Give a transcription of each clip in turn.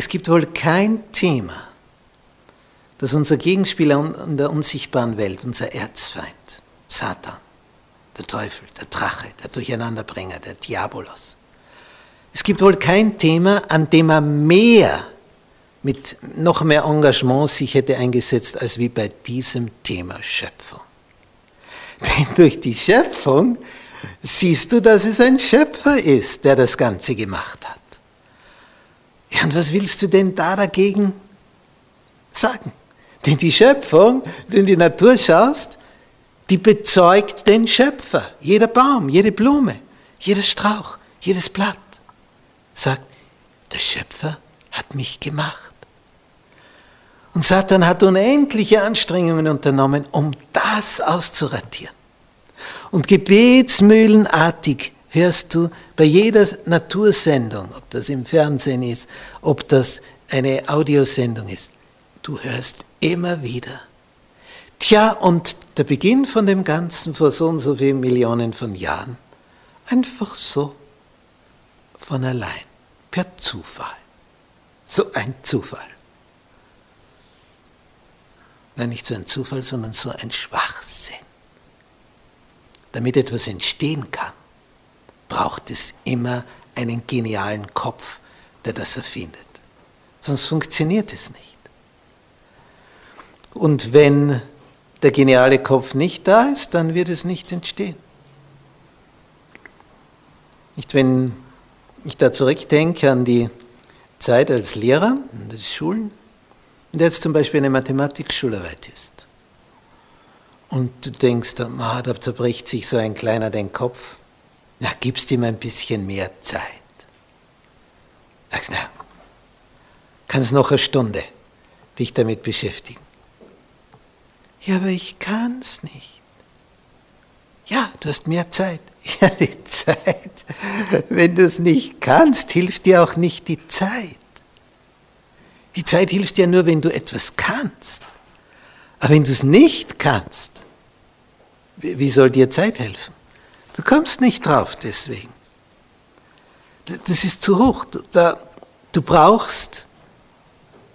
Es gibt wohl kein Thema, das unser Gegenspieler in der unsichtbaren Welt, unser Erzfeind, Satan, der Teufel, der Drache, der Durcheinanderbringer, der Diabolos. Es gibt wohl kein Thema, an dem er mehr mit noch mehr Engagement sich hätte eingesetzt als wie bei diesem Thema Schöpfung. Denn durch die Schöpfung siehst du, dass es ein Schöpfer ist, der das Ganze gemacht hat. Ja, und was willst du denn da dagegen sagen? Denn die Schöpfung, wenn du in die Natur schaust, die bezeugt den Schöpfer. Jeder Baum, jede Blume, jeder Strauch, jedes Blatt sagt, der Schöpfer hat mich gemacht. Und Satan hat unendliche Anstrengungen unternommen, um das auszuradieren. Und gebetsmühlenartig hörst du bei jeder Natursendung, ob das im Fernsehen ist, ob das eine Audiosendung ist, du hörst immer wieder. Tja, und der Beginn von dem Ganzen vor so und so vielen Millionen von Jahren, einfach so, von allein, per Zufall. So ein Zufall. Nein, nicht so ein Zufall, sondern so ein Schwachsinn. Damit etwas entstehen kann, braucht es immer einen genialen Kopf, der das erfindet. Sonst funktioniert es nicht. Und wenn der geniale Kopf nicht da ist, dann wird es nicht entstehen. Nicht, wenn ich da zurückdenke an die Zeit als Lehrer in den Schulen und jetzt zum Beispiel eine Mathematik-Schularbeit ist und du denkst, ah, da zerbricht sich so ein Kleiner den Kopf, na, gibst ihm ein bisschen mehr Zeit. Sagst, na, kannst noch eine Stunde dich damit beschäftigen. Ja, aber ich kann's nicht. Ja, du hast mehr Zeit. Ja, die Zeit. Wenn du es nicht kannst, hilft dir auch nicht die Zeit. Die Zeit hilft dir nur, wenn du etwas kannst. Aber wenn du es nicht kannst, wie soll dir Zeit helfen? Du kommst nicht drauf deswegen. Das ist zu hoch. Du, brauchst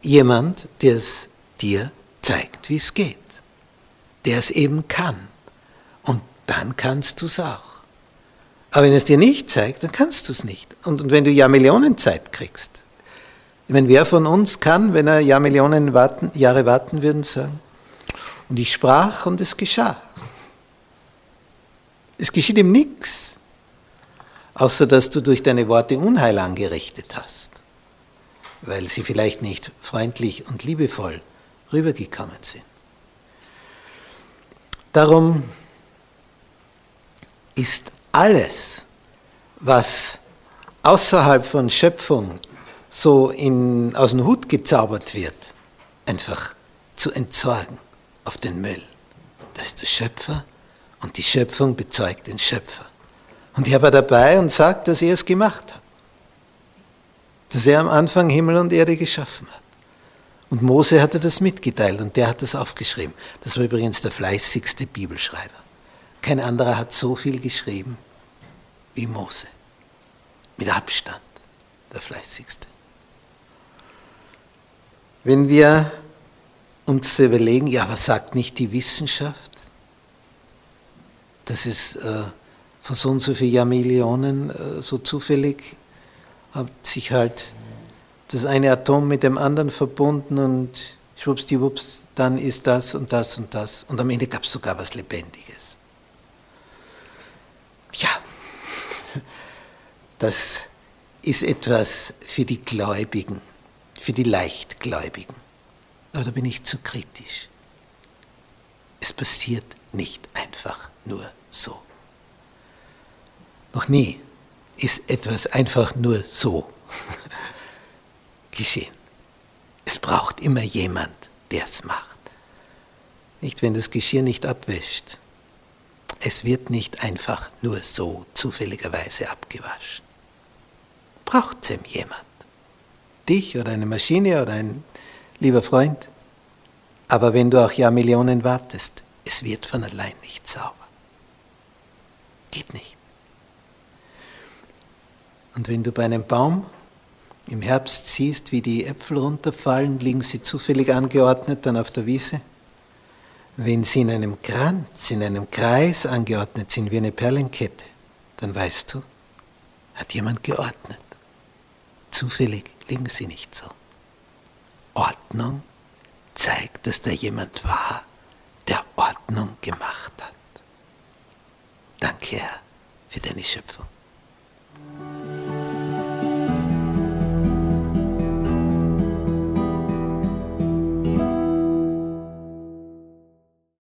jemand, der es dir zeigt, wie es geht. Der es eben kann. Und dann kannst du es auch. Aber wenn es dir nicht zeigt, dann kannst du es nicht. Und, und wenn du ja Millionen Zeit kriegst, ich meine, wer von uns kann, wenn er ja Millionen warten, Jahre warten würde, sagen, und ich sprach und es geschah. Es geschieht ihm nichts, außer dass du durch deine Worte Unheil angerichtet hast, weil sie vielleicht nicht freundlich und liebevoll rübergekommen sind. Darum ist alles, was außerhalb von Schöpfung so in, aus dem Hut gezaubert wird, einfach zu entsorgen auf den Müll. Da ist der Schöpfer und die Schöpfung bezeugt den Schöpfer. Und er war dabei und sagt, dass er es gemacht hat. Dass er am Anfang Himmel und Erde geschaffen hat. Und Mose hatte das mitgeteilt und der hat das aufgeschrieben. Das war übrigens der fleißigste Bibelschreiber. Kein anderer hat so viel geschrieben wie Mose. Mit Abstand der fleißigste. Wenn wir uns überlegen, ja, was sagt nicht die Wissenschaft? Dass es äh, vor so und so vielen Jahrmillionen äh, so zufällig hat sich halt das eine Atom mit dem anderen verbunden und schwuppsdiwupps, dann ist das und das und das. Und am Ende gab es sogar was Lebendiges. Ja, das ist etwas für die Gläubigen, für die Leichtgläubigen. Aber da bin ich zu kritisch. Es passiert nicht einfach nur so. Noch nie ist etwas einfach nur so geschehen. Es braucht immer jemand, der es macht. Nicht, wenn das Geschirr nicht abwäscht. Es wird nicht einfach nur so zufälligerweise abgewaschen. Braucht es ihm jemand. Dich oder eine Maschine oder ein lieber Freund. Aber wenn du auch Jahrmillionen wartest, es wird von allein nicht sauber. Geht nicht. Und wenn du bei einem Baum im Herbst siehst, wie die Äpfel runterfallen, liegen sie zufällig angeordnet dann auf der Wiese. Wenn sie in einem Kranz, in einem Kreis angeordnet sind, wie eine Perlenkette, dann weißt du, hat jemand geordnet. Zufällig liegen sie nicht so. Ordnung zeigt, dass da jemand war, der Ordnung gemacht hat. Danke, Herr, für deine Schöpfung.